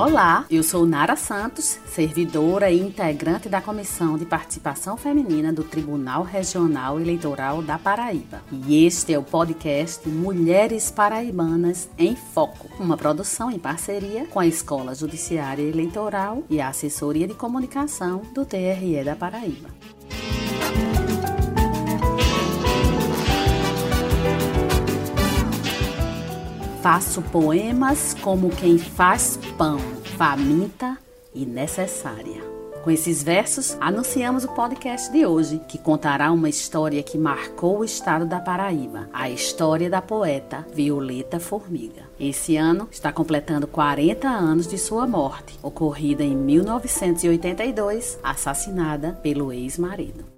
Olá, eu sou Nara Santos, servidora e integrante da Comissão de Participação Feminina do Tribunal Regional Eleitoral da Paraíba. E este é o podcast Mulheres Paraibanas em Foco, uma produção em parceria com a Escola Judiciária Eleitoral e a Assessoria de Comunicação do TRE da Paraíba. Faço poemas como quem faz pão, faminta e necessária. Com esses versos, anunciamos o podcast de hoje, que contará uma história que marcou o estado da Paraíba, a história da poeta Violeta Formiga. Esse ano está completando 40 anos de sua morte, ocorrida em 1982, assassinada pelo ex-marido.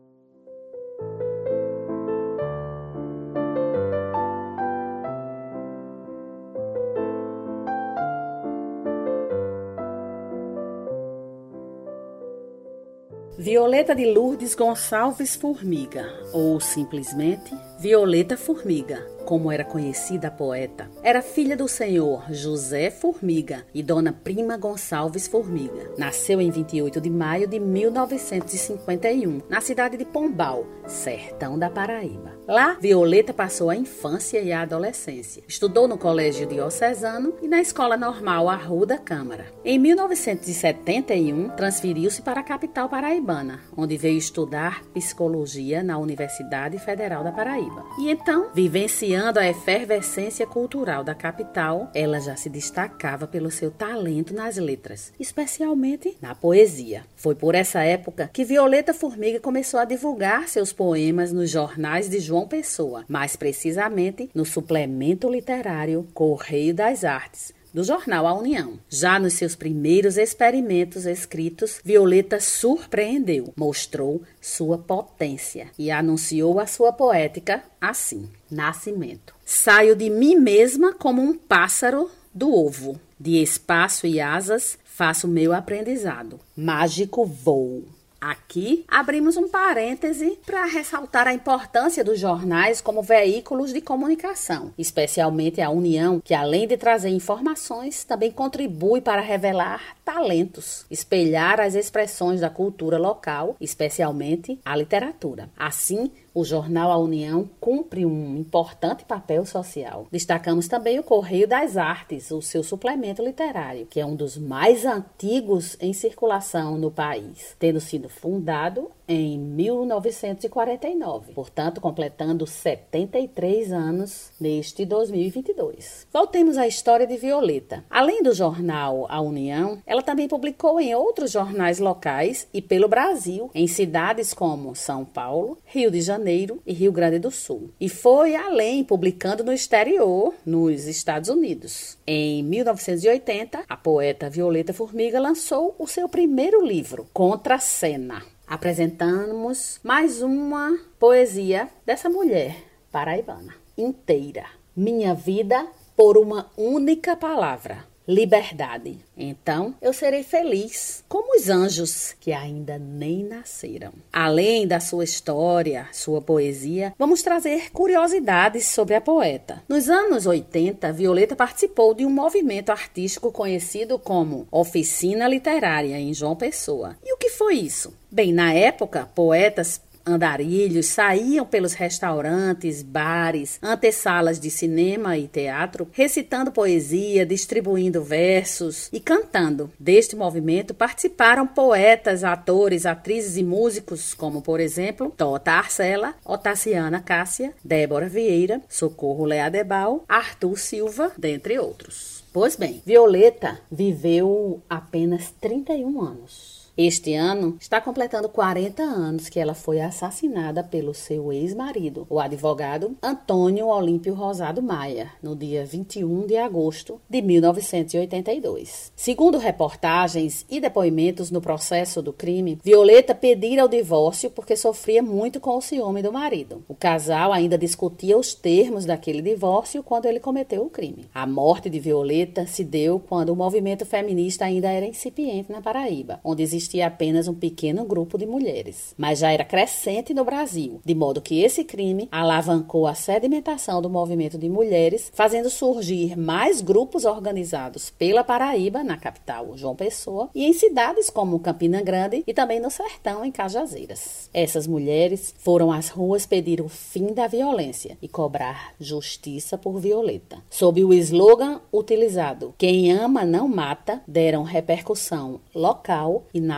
Violeta de Lourdes Gonçalves Formiga, ou simplesmente Violeta Formiga, como era conhecida a poeta, era filha do senhor José Formiga e dona Prima Gonçalves Formiga. Nasceu em 28 de maio de 1951, na cidade de Pombal, sertão da Paraíba. Lá, Violeta passou a infância e a adolescência. Estudou no Colégio Diocesano e na Escola Normal Arruda Câmara. Em 1971, transferiu-se para a capital paraibana, onde veio estudar psicologia na Universidade Federal da Paraíba. E então, vivenciou Apreciando a efervescência cultural da capital, ela já se destacava pelo seu talento nas letras, especialmente na poesia. Foi por essa época que Violeta Formiga começou a divulgar seus poemas nos jornais de João Pessoa, mais precisamente no suplemento literário Correio das Artes do jornal A União. Já nos seus primeiros experimentos escritos, Violeta surpreendeu, mostrou sua potência e anunciou a sua poética assim: Nascimento. Saio de mim mesma como um pássaro do ovo. De espaço e asas faço meu aprendizado. Mágico voo. Aqui abrimos um parêntese para ressaltar a importância dos jornais como veículos de comunicação, especialmente a União, que além de trazer informações, também contribui para revelar talentos, espelhar as expressões da cultura local, especialmente a literatura. Assim, o jornal A União cumpre um importante papel social. Destacamos também o Correio das Artes, o seu suplemento literário, que é um dos mais antigos em circulação no país, tendo sido fundado em 1949, portanto, completando 73 anos neste 2022. Voltemos à história de Violeta. Além do jornal A União, ela também publicou em outros jornais locais e pelo Brasil, em cidades como São Paulo, Rio de Janeiro e Rio Grande do Sul. E foi além, publicando no exterior, nos Estados Unidos. Em 1980, a poeta Violeta Formiga lançou o seu primeiro livro, Contra a Cena apresentamos mais uma poesia dessa mulher paraibana inteira. Minha vida por uma única palavra liberdade. Então eu serei feliz, como os anjos que ainda nem nasceram. Além da sua história, sua poesia, vamos trazer curiosidades sobre a poeta. Nos anos 80, Violeta participou de um movimento artístico conhecido como Oficina Literária em João Pessoa. E o foi isso? Bem, na época, poetas andarilhos saíam pelos restaurantes, bares, antessalas de cinema e teatro, recitando poesia, distribuindo versos e cantando. Deste movimento participaram poetas, atores, atrizes e músicos, como por exemplo Tota Arcela, Otaciana Cássia, Débora Vieira, Socorro Leadebal, Arthur Silva, dentre outros. Pois bem, Violeta viveu apenas 31 anos. Este ano está completando 40 anos que ela foi assassinada pelo seu ex-marido, o advogado Antônio Olímpio Rosado Maia, no dia 21 de agosto de 1982. Segundo reportagens e depoimentos no processo do crime, Violeta pedira o divórcio porque sofria muito com o ciúme do marido. O casal ainda discutia os termos daquele divórcio quando ele cometeu o crime. A morte de Violeta se deu quando o movimento feminista ainda era incipiente na Paraíba, onde existia existia apenas um pequeno grupo de mulheres, mas já era crescente no Brasil, de modo que esse crime alavancou a sedimentação do movimento de mulheres, fazendo surgir mais grupos organizados pela Paraíba, na capital João Pessoa, e em cidades como Campina Grande e também no sertão, em Cajazeiras. Essas mulheres foram às ruas pedir o fim da violência e cobrar justiça por Violeta. Sob o slogan utilizado Quem ama não mata, deram repercussão local e nacional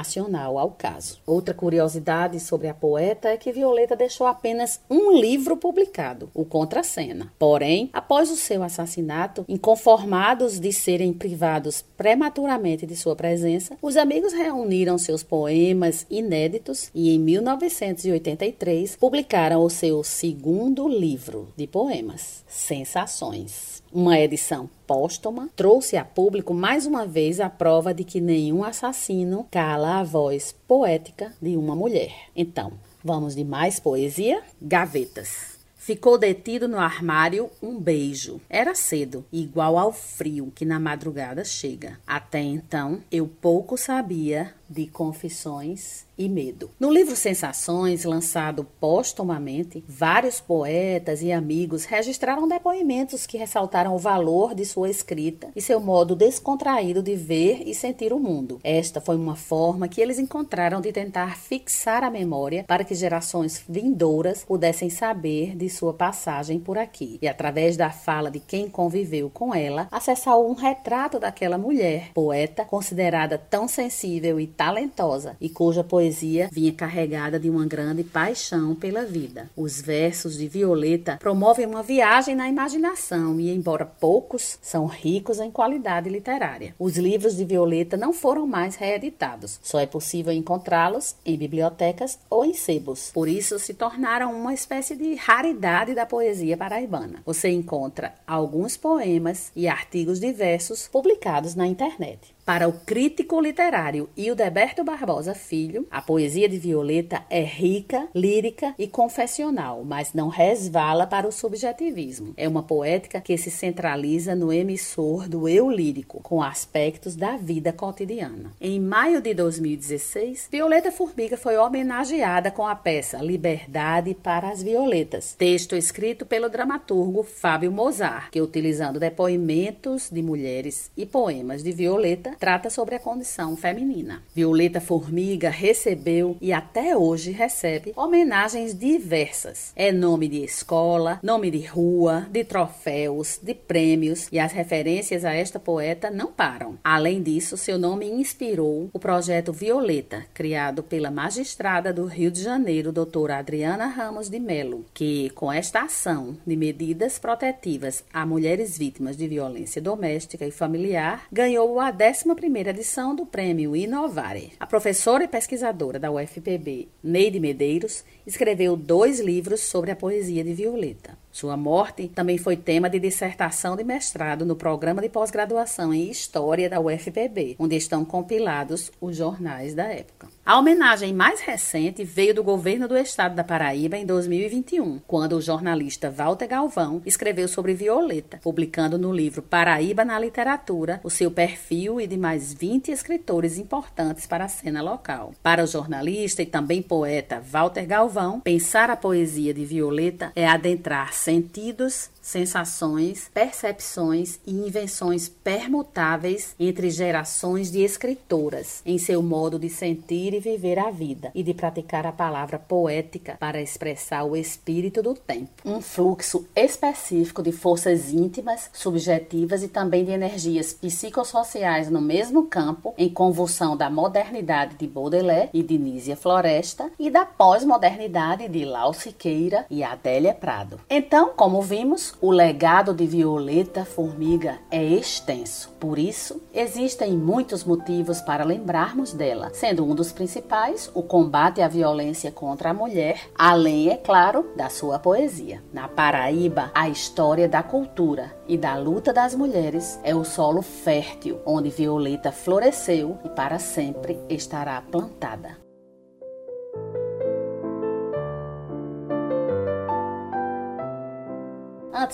ao caso. Outra curiosidade sobre a poeta é que Violeta deixou apenas um livro publicado, o Contracena. Porém, após o seu assassinato, inconformados de serem privados prematuramente de sua presença, os amigos reuniram seus poemas inéditos e, em 1983, publicaram o seu segundo livro de poemas, Sensações. Uma edição póstuma trouxe a público mais uma vez a prova de que nenhum assassino cala a voz poética de uma mulher. Então, vamos de mais poesia? Gavetas. Ficou detido no armário um beijo. Era cedo, igual ao frio que na madrugada chega. Até então, eu pouco sabia de confissões e medo. No livro Sensações, lançado póstumamente, vários poetas e amigos registraram depoimentos que ressaltaram o valor de sua escrita e seu modo descontraído de ver e sentir o mundo. Esta foi uma forma que eles encontraram de tentar fixar a memória para que gerações vindouras pudessem saber de sua passagem por aqui e, através da fala de quem conviveu com ela, acessar um retrato daquela mulher, poeta considerada tão sensível e talentosa e cuja poesia vinha carregada de uma grande paixão pela vida. Os versos de Violeta promovem uma viagem na imaginação e, embora poucos, são ricos em qualidade literária. Os livros de Violeta não foram mais reeditados, só é possível encontrá-los em bibliotecas ou em sebos. Por isso, se tornaram uma espécie de raridade da poesia paraibana. Você encontra alguns poemas e artigos diversos publicados na internet. Para o crítico literário Hildeberto Barbosa Filho, a poesia de Violeta é rica, lírica e confessional, mas não resvala para o subjetivismo. É uma poética que se centraliza no emissor do eu lírico, com aspectos da vida cotidiana. Em maio de 2016, Violeta Formiga foi homenageada com a peça Liberdade para as Violetas, texto escrito pelo dramaturgo Fábio Mozart, que utilizando depoimentos de mulheres e poemas de Violeta, trata sobre a condição feminina. Violeta Formiga recebeu e até hoje recebe homenagens diversas. É nome de escola, nome de rua, de troféus, de prêmios e as referências a esta poeta não param. Além disso, seu nome inspirou o projeto Violeta, criado pela magistrada do Rio de Janeiro, doutora Adriana Ramos de Melo, que com esta ação de medidas protetivas a mulheres vítimas de violência doméstica e familiar, ganhou a 11 11ª edição do Prêmio Inovare. A professora e pesquisadora da UFPB, Neide Medeiros, escreveu dois livros sobre a poesia de Violeta. Sua morte também foi tema de dissertação de mestrado no programa de pós-graduação em História da UFPB, onde estão compilados os jornais da época. A homenagem mais recente veio do governo do estado da Paraíba em 2021, quando o jornalista Walter Galvão escreveu sobre Violeta, publicando no livro Paraíba na Literatura o seu perfil e de mais 20 escritores importantes para a cena local. Para o jornalista e também poeta Walter Galvão, pensar a poesia de Violeta é adentrar sentidos, sensações, percepções e invenções permutáveis entre gerações de escritoras em seu modo de sentir e viver a vida e de praticar a palavra poética para expressar o espírito do tempo. Um fluxo específico de forças íntimas, subjetivas e também de energias psicossociais no mesmo campo, em convulsão da modernidade de Baudelaire e de Nízia Floresta e da pós-modernidade de Lau Siqueira e Adélia Prado. Então, como vimos, o legado de Violeta Formiga é extenso. Por isso, existem muitos motivos para lembrarmos dela, sendo um dos principais o combate à violência contra a mulher, além, é claro, da sua poesia. Na Paraíba, a história da cultura e da luta das mulheres é o solo fértil onde Violeta floresceu e para sempre estará plantada.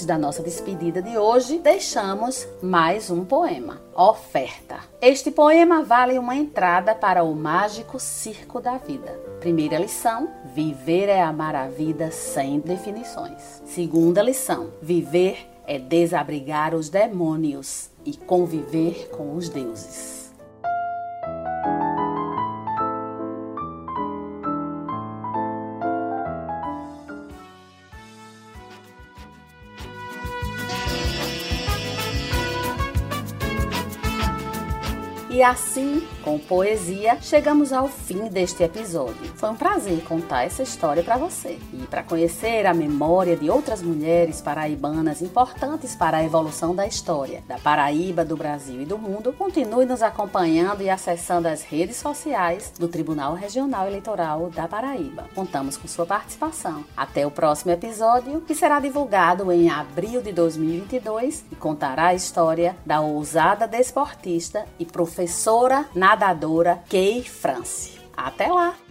Antes da nossa despedida de hoje, deixamos mais um poema, Oferta. Este poema vale uma entrada para o mágico circo da vida. Primeira lição: viver é amar a vida sem definições. Segunda lição: viver é desabrigar os demônios e conviver com os deuses. E assim, com poesia, chegamos ao fim deste episódio. Foi um prazer contar essa história para você. E para conhecer a memória de outras mulheres paraibanas importantes para a evolução da história da Paraíba, do Brasil e do mundo, continue nos acompanhando e acessando as redes sociais do Tribunal Regional Eleitoral da Paraíba. Contamos com sua participação. Até o próximo episódio, que será divulgado em abril de 2022 e contará a história da ousada desportista e professora professora nadadora Kay France. Até lá!